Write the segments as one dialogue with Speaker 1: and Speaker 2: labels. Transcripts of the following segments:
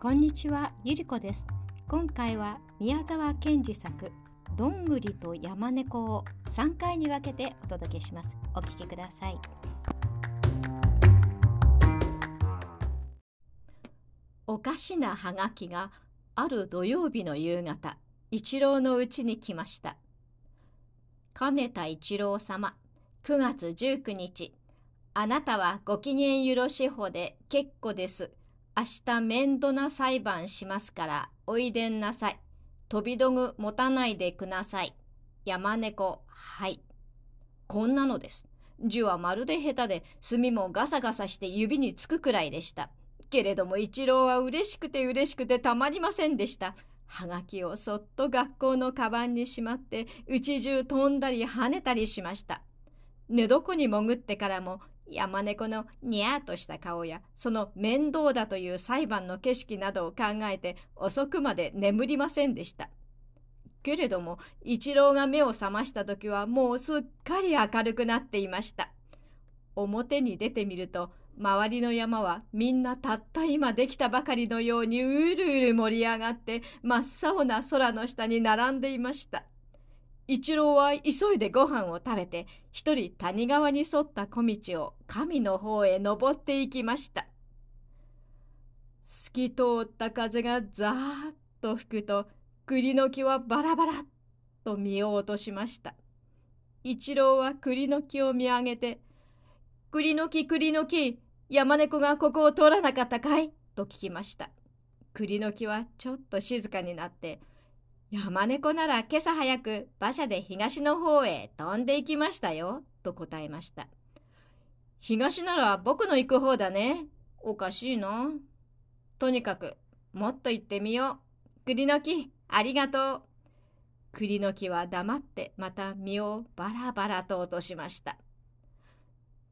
Speaker 1: こんにちは、ゆりこです。今回は宮沢賢治作どんぐりと山猫を3回に分けてお届けします。お聞きください。おかしなはがきがある土曜日の夕方、一郎のうちに来ました。金田一郎様、9月19日、あなたはご機嫌よろしほで結構です。明日面倒な裁判しますからおいでんなさい。飛び道具持たないでください。山猫、はい。こんなのです。字はまるで下手で、墨もガサガサして指につくくらいでした。けれども一郎は嬉しくて嬉しくてたまりませんでした。はがきをそっと学校のカバンにしまって、家中飛んだり跳ねたりしました。寝床に潜ってからも山猫のにゃーとした顔やその面倒だという裁判の景色などを考えて遅くまで眠りませんでした。けれども一郎が目を覚ました時はもうすっかり明るくなっていました。表に出てみると周りの山はみんなたった今できたばかりのようにうるうる盛り上がって真っ青な空の下に並んでいました。一郎は急いでご飯を食べて一人谷川に沿った小道を神の方へ登っていきました。透き通った風がザーッと吹くと栗の木はバラバラっと見を落としました。一郎は栗の木を見上げて「栗の木栗の木山猫がここを通らなかったかい?」と聞きました。栗の木はちょっと静かになって山猫なら今朝早く馬車で東の方へ飛んで行きましたよ、と答えました。東なら僕の行く方だね。おかしいな。とにかく、もっと行ってみよう。栗の木、ありがとう。栗の木は黙ってまた実をバラバラと落としました。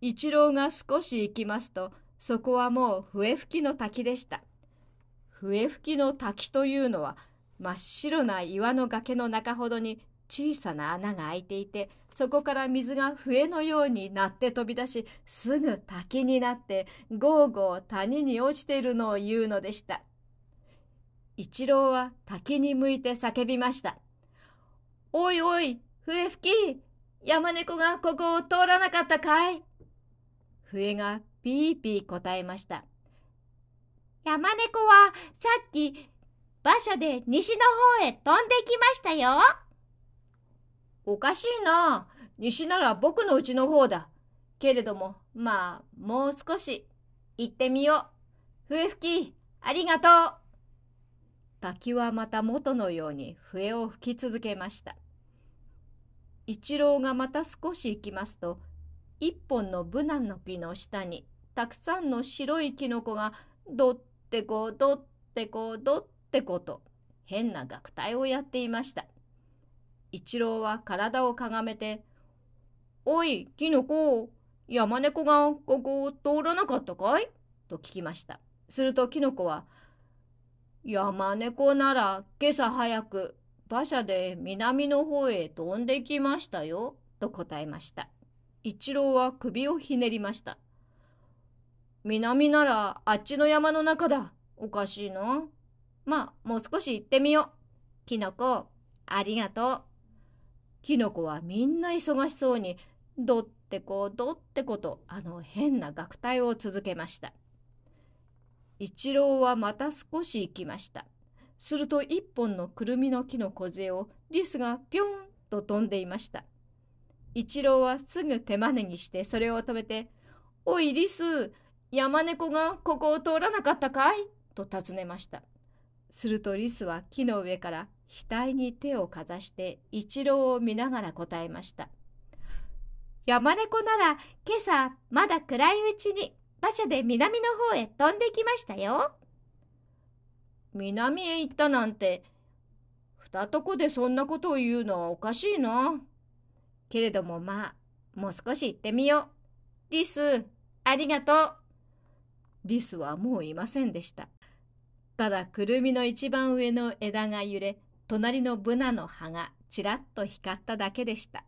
Speaker 1: 一郎が少し行きますと、そこはもう笛吹きの滝でした。笛吹きの滝というのは、真っ白な岩の崖の中ほどに小さな穴が開いていてそこから水が笛のようになって飛び出しすぐ滝になってゴーゴー谷に落ちているのを言うのでした。一郎は滝に向いて叫びました「おいおい笛吹き山猫がここを通らなかったかい?」笛がピーピー答えました「山猫はさっき馬車で西の方へ飛んできましたよ。おかしいな。西なら僕の家の方だ。けれども、まあ、もう少し行ってみよう。笛吹き、ありがとう。滝はまた元のように笛を吹き続けました。一郎がまた少し行きますと、一本のブナの木の下に、たくさんの白いキノコがどってこどってこどってってこと。変な楽隊をやっていました。一郎は体をかがめて「おいキノコ山猫がここを通らなかったかい?」と聞きました。するとキノコは「山猫なら今朝早く馬車で南の方へ飛んできましたよ」と答えました。一郎は首をひねりました南ならあっちの山の中だ。おかしいなまあ、もう少し行ってみよう。キノコ、ありがとう。キノコはみんな忙しそうに、どってこどってこと、あの変な楽隊を続けました。一郎はまた少し行きました。すると一本のくるみの木の梢をリスがぴょんと飛んでいました。一郎はすぐ手招きしてそれを止めて、おいリス、山猫がここを通らなかったかい？と尋ねました。するとリスは木の上から額に手をかざして一郎を見ながら答えました。山猫なら今朝まだ暗いうちに馬車で南の方へ飛んできましたよ。南へ行ったなんて二とこでそんなことを言うのはおかしいな。けれどもまあもう少し行ってみよう。リスありがとう。リスはもういませんでした。ただくるみの一番上の枝が揺れ隣のブナの葉がちらっと光っただけでした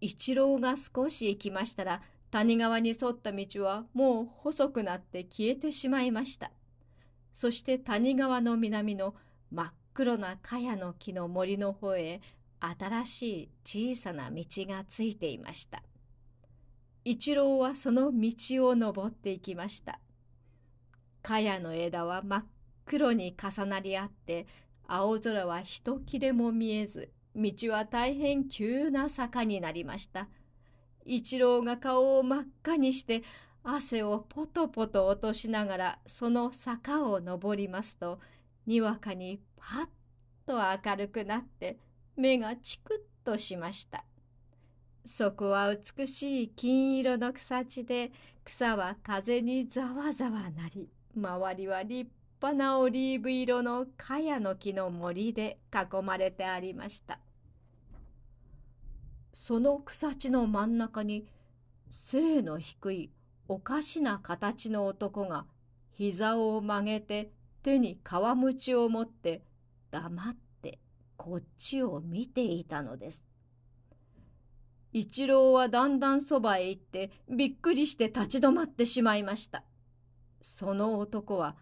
Speaker 1: 一郎が少し行きましたら谷川に沿った道はもう細くなって消えてしまいましたそして谷川の南の真っ黒な茅の木の森の方へ新しい小さな道がついていました。一郎はその道を登っていきました。茅の枝は真っ黒に重なり合って青空は一切れも見えず道は大変急な坂になりました。一郎が顔を真っ赤にして汗をポトポト落としながらその坂を登りますとにわかにパッと明るくなって目がチクッとしました。そこは美しい金色の草地で草は風にざわざわなり周りは立派なオリーブ色の茅の木の森で囲まれてありました。その草地の真ん中に背の低いおかしな形の男が膝を曲げて手に皮むちを持って黙ってこっちを見ていたのです。一郎はだんだんそばへ行ってびっくりして立ち止まってしまいました。その男は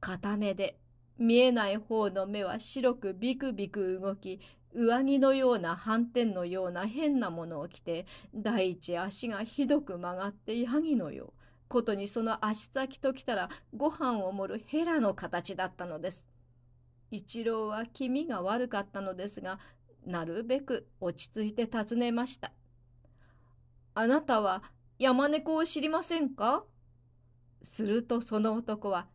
Speaker 1: 片目で見えない方の目は白くビクビク動き上着のような斑点のような変なものを着て第一足がひどく曲がってヤギのようことにその足先ときたらご飯を盛るヘラの形だったのです。一郎は気味が悪かったのですがなるべく落ち着いて尋ねました。あなたは山猫を知りませんか？するとその男は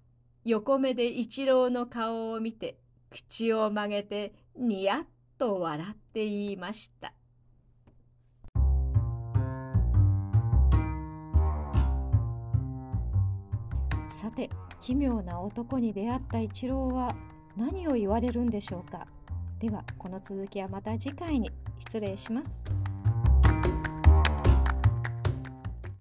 Speaker 1: 横目で一郎の顔を見て口を曲げてニヤッと笑って言いました。さて奇妙な男に出会った一郎は何を言われるんでしょうかではこの続きはまた次回に失礼します。